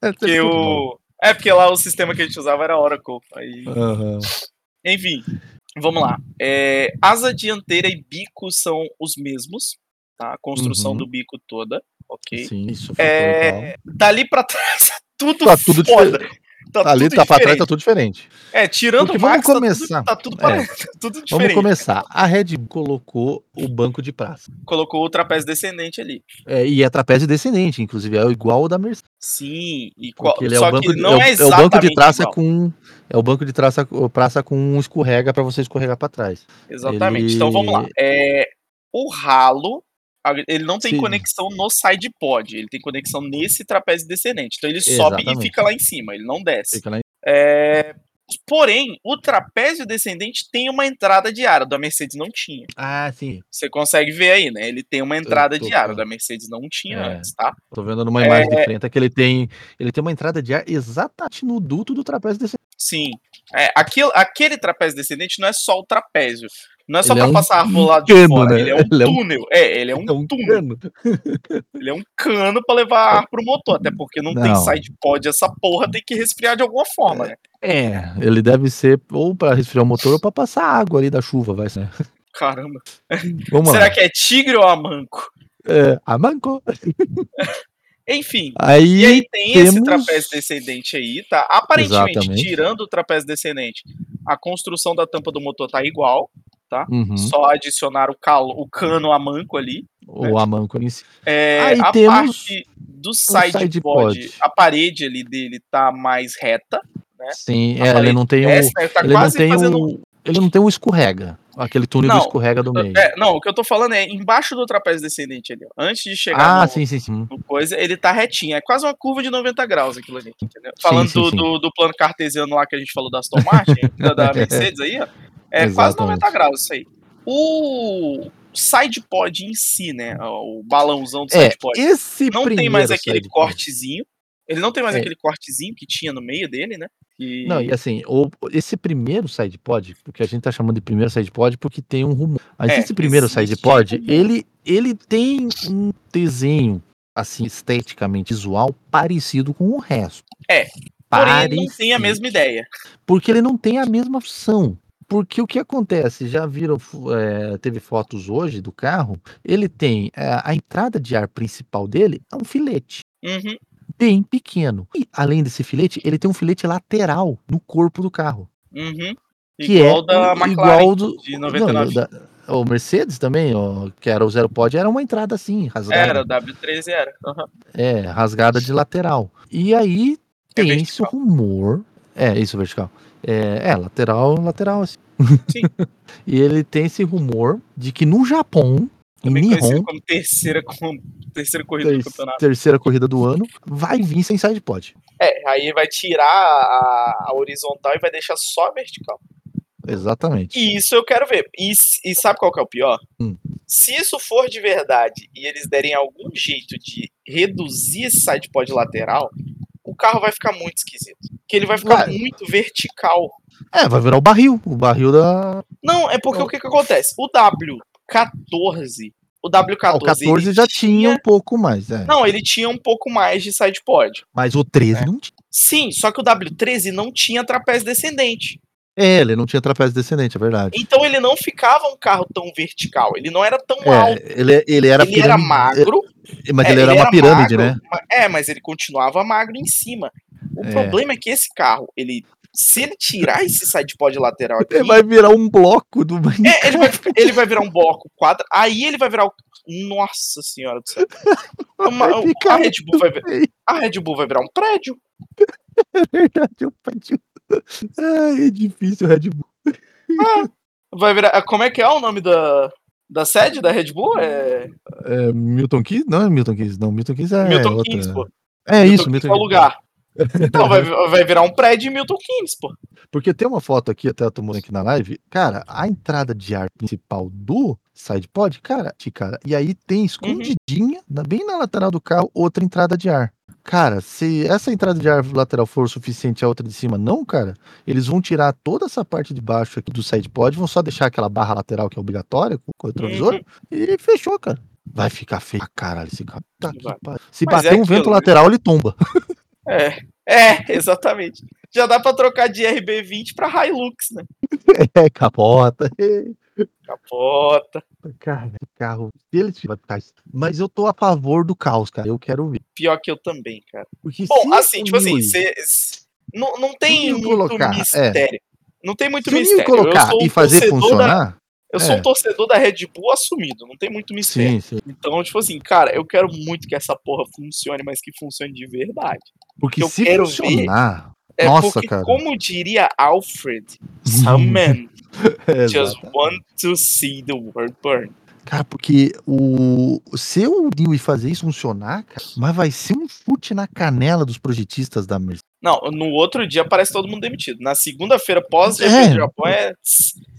Porque o... É porque lá o sistema que a gente usava era Oracle. Aí... Aham. Enfim, vamos lá. É, asa dianteira e bico são os mesmos, tá? A construção Uhum. do bico toda, ok? Sim, isso É, dali pra trás, tudo, Tá tudo foda. Tá Ali tudo tá pra trás, diferente. tá tudo diferente. É, tirando Porque o vamos Max, tá tudo- começar. tá tudo, É. pare- tudo Vamos diferente. começar. A Red Bull colocou o banco de praça. Colocou o trapézio descendente ali. É, e é trapézio descendente, inclusive, é igual ao da Mercedes. Sim, Porque ele é só o banco que de, não é, é é o banco de traça igual. com é o banco de traça, praça com um escorrega pra você escorregar pra trás. Exatamente. Ele- Então vamos lá. É, o ralo, ele não tem Sim. conexão no side pod, ele tem conexão nesse trapézio descendente. Então ele sobe e Exatamente. fica lá em cima, ele não desce. Em- É, porém, o trapézio descendente tem uma entrada de ar, da Mercedes não tinha. Ah, sim. Você consegue ver aí, né? Ele tem uma entrada tô de ar, vendo. da Mercedes não tinha É. antes, tá? Tô vendo numa imagem de frente que ele tem ele tem uma entrada de ar exatamente no duto do trapézio descendente. Sim. É, aquilo, aquele trapézio descendente não é só o trapézio. Não é só Ele pra é um passar ar pro lado de cano, fora. né? Ele é um Ele é um- túnel. É, ele é um, É um túnel. cano. Ele é um cano pra levar ar pro motor. Até porque não, tem Não. side pod, essa porra tem que resfriar de alguma forma, né? É, ele deve ser ou pra resfriar o motor ou pra passar água ali da chuva, vai ser. Caramba. Vamos Será lá. que é tigre ou amanco? É, a manco. Enfim. Aí, E aí tem esse temos- trapézio descendente aí, tá? Aparentemente, Exatamente. tirando o trapézio descendente, a construção da tampa do motor tá igual. Uhum, Só adicionar o, calo, o cano a manco ali. o amanco em si. É, Aí a temos parte do side, side pod, pod. a parede ali dele tá mais reta. Sim, A é, ele não tem o Essa tá ele não tem fazendo. o ele não tem escorrega, aquele túnel Não, do escorrega do meio. É, não, o que eu tô falando é embaixo do trapézio descendente ali, ó. Antes de chegar ah, no, sim, sim, sim. no coisa, ele tá retinho. É quase uma curva de 90 graus aquilo ali, entendeu? Falando sim, do, sim. Do, do plano cartesiano lá que a gente falou da Aston Martin, da, da Mercedes aí, ó. É quase Exatamente. 90 graus isso aí. O side pod em si, né? O balãozão do É, side pod. esse não tem mais aquele side pod. cortezinho. Ele não tem mais É. aquele cortezinho que tinha no meio dele, né? E... Não, e assim, o, esse primeiro side pod, porque a gente tá chamando de primeiro side pod porque tem um rumor. Mas É, esse primeiro side pod, ele, ele tem um desenho, assim, esteticamente visual, parecido com o resto. É, Porém, ele não tem a Parecido. mesma ideia. Porque ele não tem a mesma função. Porque o que acontece? Já viram, é, teve fotos hoje do carro? Ele tem é, a entrada de ar principal dele é um filete Uhum. bem pequeno. E além desse filete, ele tem um filete lateral no corpo do carro, Uhum. que Igual é da McLaren igual do de 99. Não, da- o Mercedes também, ó, que era o zero pod, era uma entrada assim, rasgada. Era, o W13 era. Uhum. É, rasgada de lateral. E aí É tem esse vertical. rumor. É, isso, vertical. É, é, lateral, lateral, assim. Sim. e ele tem esse rumor de que no Japão, em Também conhecido Nihon, como terceira, como terceira corrida do ter- campeonato. terceira corrida do ano, vai vir sem side pod. É, aí vai tirar a, a horizontal e vai deixar só a vertical. Exatamente. E isso eu quero ver. E, e sabe qual que é o pior? Hum. Se isso for de verdade e eles derem algum jeito de reduzir esse side pod lateral, o carro vai ficar muito esquisito. Porque ele vai ficar muito vertical. É, vai virar o barril. O barril da. Não, é porque o que, que acontece? O W14, o W14, Ah, o 14 ele já tinha um pouco mais, é. Não, ele tinha um pouco mais de side pod. Mas o 13 É. não tinha. Sim, só que o W13 não tinha trapézio descendente. É, ele não tinha trapézio descendente, é verdade. Então ele não ficava um carro tão vertical. Ele não era tão É, alto. ele, ele era ele era pirâmide- magro. Mas é, ele era uma pirâmide, magro, né? É, mas ele continuava magro em cima. O É. problema é que esse carro, ele. Se ele tirar esse side pod lateral aqui, Ele vai virar um bloco do é, ele, vai, ele vai virar um bloco quadro. Aí ele vai virar o. Nossa senhora do céu. Uma- a, Red Bull vai, a Red Bull vai virar um prédio. É verdade, eu pedi. Ai, é difícil o Red Bull. Vai virar. Como é que é o nome da, da sede da Red Bull? É. É, Milton Keys? Não é Milton Keys, não. Milton Keys é Milton outra. Keynes, pô. É isso, Milton Keynes Milton é o Keys. lugar. Então, vai, vai virar um prédio de Milton Keynes, pô. Porque tem uma foto aqui, até eu tô mostrando aqui na live. Cara, a entrada de ar principal do SidePod, cara, cara, e aí tem escondidinha, na- bem na lateral do carro, outra entrada de ar. Cara, se essa entrada de ar lateral for suficiente e a outra de cima não, cara, eles vão tirar toda essa parte de baixo aqui do SidePod, vão só deixar aquela barra lateral que é obrigatória com o retrovisor Uhum. e fechou, cara. Vai ficar feio pra caralho esse carro. Tá pariu. Se Mas bater é um vento aquilo, né? lateral, ele tomba. É, é, exatamente. Já dá pra trocar de RB20 pra Hilux, né? É, capota. Capota. Cara, carro, ele. Mas eu tô a favor do caos, cara. Eu quero ver. Pior que eu também, cara. Porque Bom, assim, tipo assim, cê- cê- não, não tem muito colocar, é. mistério. Não tem muito se mistério. Colocar sou e fazer torcedor da- funcionar, eu sou é. um torcedor da Red Bull assumido, não tem muito mistério. sim, sim. Então, tipo assim, cara, eu quero muito que essa porra funcione, mas que funcione de verdade. Porque eu se quero funcionar. É Nossa, porque, cara. como diria Alfred, some men just want to see the world burn. Cara, porque o se o Newey fazer isso funcionar, cara, mas vai ser um chute na canela dos projetistas da Mercedes. Não, no outro dia parece todo mundo demitido. Na segunda-feira, pós É. do Japão, é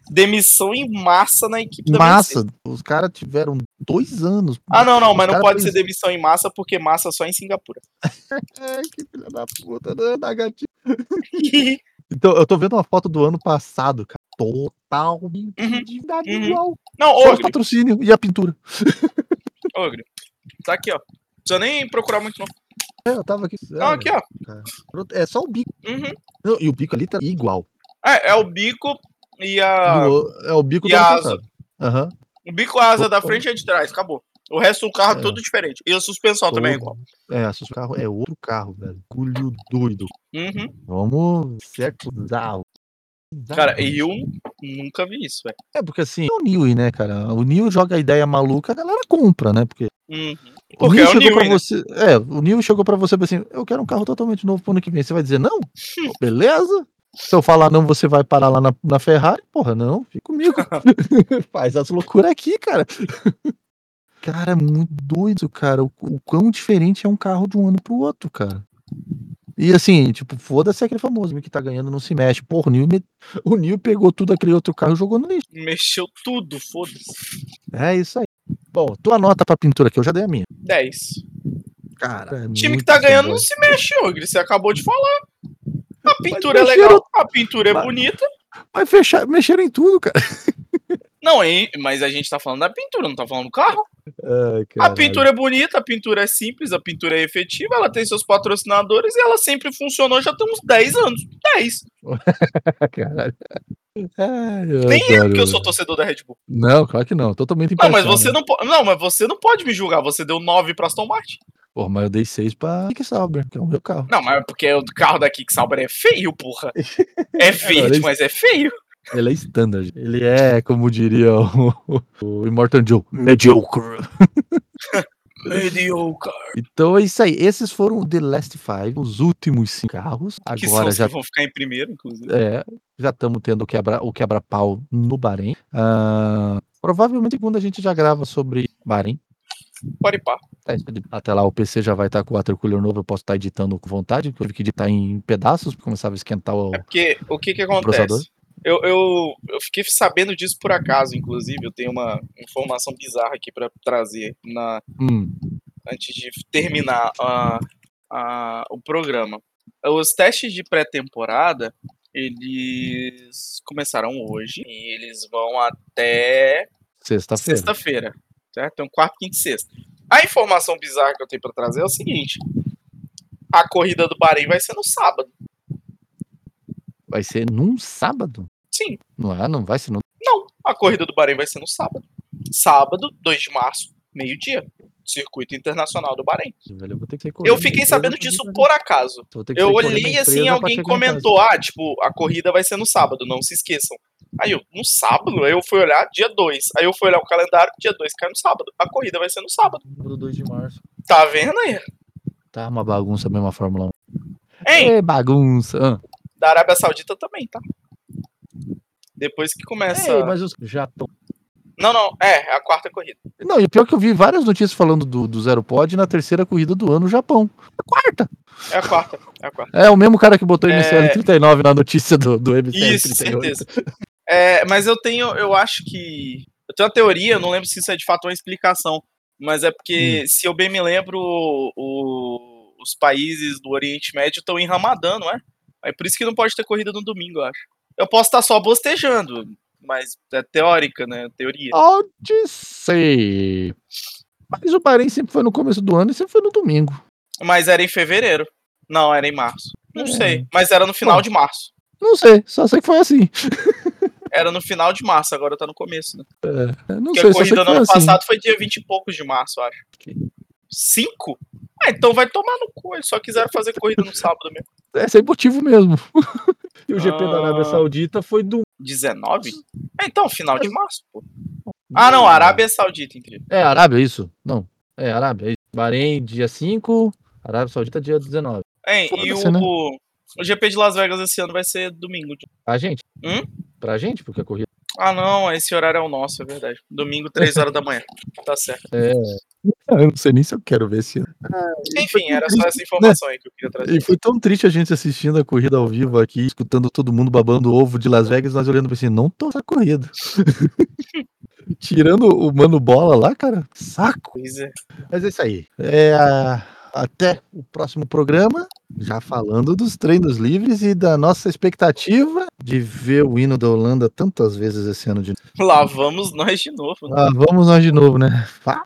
demissão em massa na equipe da Massa, Mercedes. os caras tiveram dois anos. Ah, não, não, mas não pode fez- ser demissão em massa, porque massa só em Singapura. Ai, que filha da puta, né, da gatinha. Então, eu tô vendo uma foto do ano passado, cara. Totalmente Uhum, endividado uhum. igual. não, Só o Ogre, patrocínio e a pintura. Ogre. Tá aqui, ó. Não precisa nem procurar muito, não. É, eu tava aqui. Não, aqui, ó. É só o bico. Uhum. Não, e o bico ali tá igual. É, é o bico e a. Do- é o bico e do ano a asa. Aham. O bico, a asa da frente e a de trás, acabou. O resto do carro é É. todo diferente. E a suspensão também é igual. É, esse carro é outro carro, velho. Culho doido. Uhum. Vamos certo Cara, Bizarro. eu nunca vi isso, velho. É porque assim, é o Newey, né, cara? O Newey joga a ideia maluca, a galera compra, né? Porque Uhum. o Porque Newey é o chegou pra Newey, né? você. É, o Newey chegou pra você e assim: eu quero um carro totalmente novo pro ano que vem. Você vai dizer não? Beleza? Se eu falar não, você vai parar lá na, na Ferrari? Porra, não, fica comigo. Faz as loucuras aqui, cara. Cara, é muito doido, cara. O, o quão diferente é um carro de um ano pro outro, cara. E assim, tipo, foda-se aquele famoso que tá ganhando, não se mexe. Porra, o Nil, o Nil pegou tudo aquele outro carro e jogou no lixo. Mexeu tudo, foda-se. É isso aí. Bom, tua nota pra pintura aqui, eu já dei a minha. 10. Cara, é O time que tá ganhando não fanboy. se mexe, Ogre. Você acabou de falar. A pintura é mexeram- legal, a pintura é Mas- bonita. Mas fechar, mexeram em tudo, cara. Não, hein? mas a gente tá falando da pintura, não tá falando do carro. Ai, A pintura é bonita, a pintura é simples, a pintura é efetiva, ela tem seus patrocinadores e ela sempre funcionou já tem uns 10 anos. 10. Caralho. Ai, Nem eu, adoro, porque eu sou torcedor da Red Bull. Não, claro que não. Totalmente Não, mas você né? não pode. Não, mas você não pode me julgar. Você deu 9 pra Aston Martin. Porra, mas eu dei seis pra Nick Sauber, que é o meu carro. Não, mas é porque o carro da Kicksauber é feio, porra. É verde, mas é feio. Ele é standard. Ele é, como diria o, o Immortal Joe, mediocre. Mediocre. Então é isso aí. Esses foram o The Last Five, os últimos cinco carros. Que são Agora os já que vão ficar em primeiro, inclusive. É, já estamos tendo o quebra- o quebra-pau no Bahrein. Ah, provavelmente quando a gente já grava sobre Bahrein. Pode ir pá. É, Até lá o PC já vai estar com o watercooler novo, eu posso estar editando com vontade, porque eu tive que editar em pedaços, porque começava a esquentar o. É porque o que que processador? acontece? Eu, eu, eu fiquei sabendo disso por acaso, inclusive. Eu tenho uma informação bizarra aqui pra trazer na, Hum, antes de terminar a, a, o programa. Os testes de pré-temporada, eles começaram hoje e eles vão até sexta-feira. sexta-feira, certo? Então, quarta, quinta e sexta. A informação bizarra que eu tenho pra trazer é o seguinte: a corrida do Bahrein vai ser no sábado. Vai ser num sábado? Sim, Não é? Não vai ser no. não. A corrida do Bahrein vai ser no sábado. Sábado, 2 de março, meio-dia. Circuito Internacional do Bahrein. Velho, eu vou ter que sair Eu correndo fiquei sabendo pra disso por acaso. Eu correndo olhei assim, alguém comentou, ah, tipo, a corrida vai ser no sábado, não se esqueçam. Aí eu, no sábado? Aí eu fui olhar, dia 2. Aí eu fui olhar o calendário, dia 2 cai no sábado. A corrida vai ser no sábado. Do 2 de março. Tá vendo aí? Tá uma bagunça mesmo a Fórmula 1. Hein? É bagunça. Ah. Da Arábia Saudita também, tá? Depois que começa. Mas os já estão. Não, não, é, é a quarta corrida. Não, e pior que eu vi várias notícias falando do, do Zero Pod na terceira corrida do ano no Japão. A quarta. É a quarta, é a quarta. É o mesmo cara que botou É. MCL 39 na notícia do, do MCL Isso, 38. certeza. É, mas eu tenho, eu acho que. Eu tenho uma teoria, eu não lembro se isso é de fato uma explicação. Mas é porque, se eu bem me lembro, o- os países do Oriente Médio estão em Ramadã, não é? É por isso que não pode ter corrida no domingo, eu acho. Eu posso estar só bostejando, mas é teórica, né? Teoria. Pode ser. Mas o Bahrein sempre foi no começo do ano e sempre foi no domingo. Mas era em fevereiro. Não, era em março. Não É. sei. Mas era no final Bom. de março. Não sei, só sei que foi assim. Era no final de março, agora tá no começo, né? É, não Porque sei, a corrida no ano assim. passado foi dia 20 e poucos de março, eu acho. Cinco? Ah, então vai tomar no cu. Eles só quiseram fazer corrida no sábado mesmo. É sem motivo mesmo. e o GP da Arábia Ah. Saudita foi do. 19? É, então, final de março, pô. Ah, não, Arábia Saudita, entendi. É Arábia, isso? Não. É Arábia. é isso. Bahrein, dia 5. Arábia Saudita, dia 19. É, e o, né? o GP de Las Vegas esse ano vai ser domingo. Pra gente? Hum? Pra gente, porque a corrida. Ah, não, esse horário é o nosso, é verdade. Domingo, 3 horas da manhã. Tá certo. É. Eu não sei nem se eu quero ver esse ano. Enfim, era só essa informação aí que eu queria trazer. E foi tão triste a gente assistindo a corrida ao vivo aqui, escutando todo mundo babando ovo de Las Vegas, nós olhando pra assim, não tô essa corrida. Tirando o Mano Bola lá, cara, saco. Pois é. Mas é isso aí. É, até o próximo programa, já falando dos treinos livres e da nossa expectativa de ver o hino da Holanda tantas vezes esse ano de novo. Lá vamos nós de novo. Né? Ah, vamos nós de novo, né? Fala.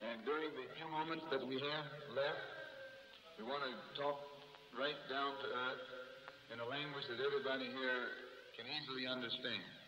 And during the few moments that we have left, we want to talk right down to earth in a language that everybody here can easily understand.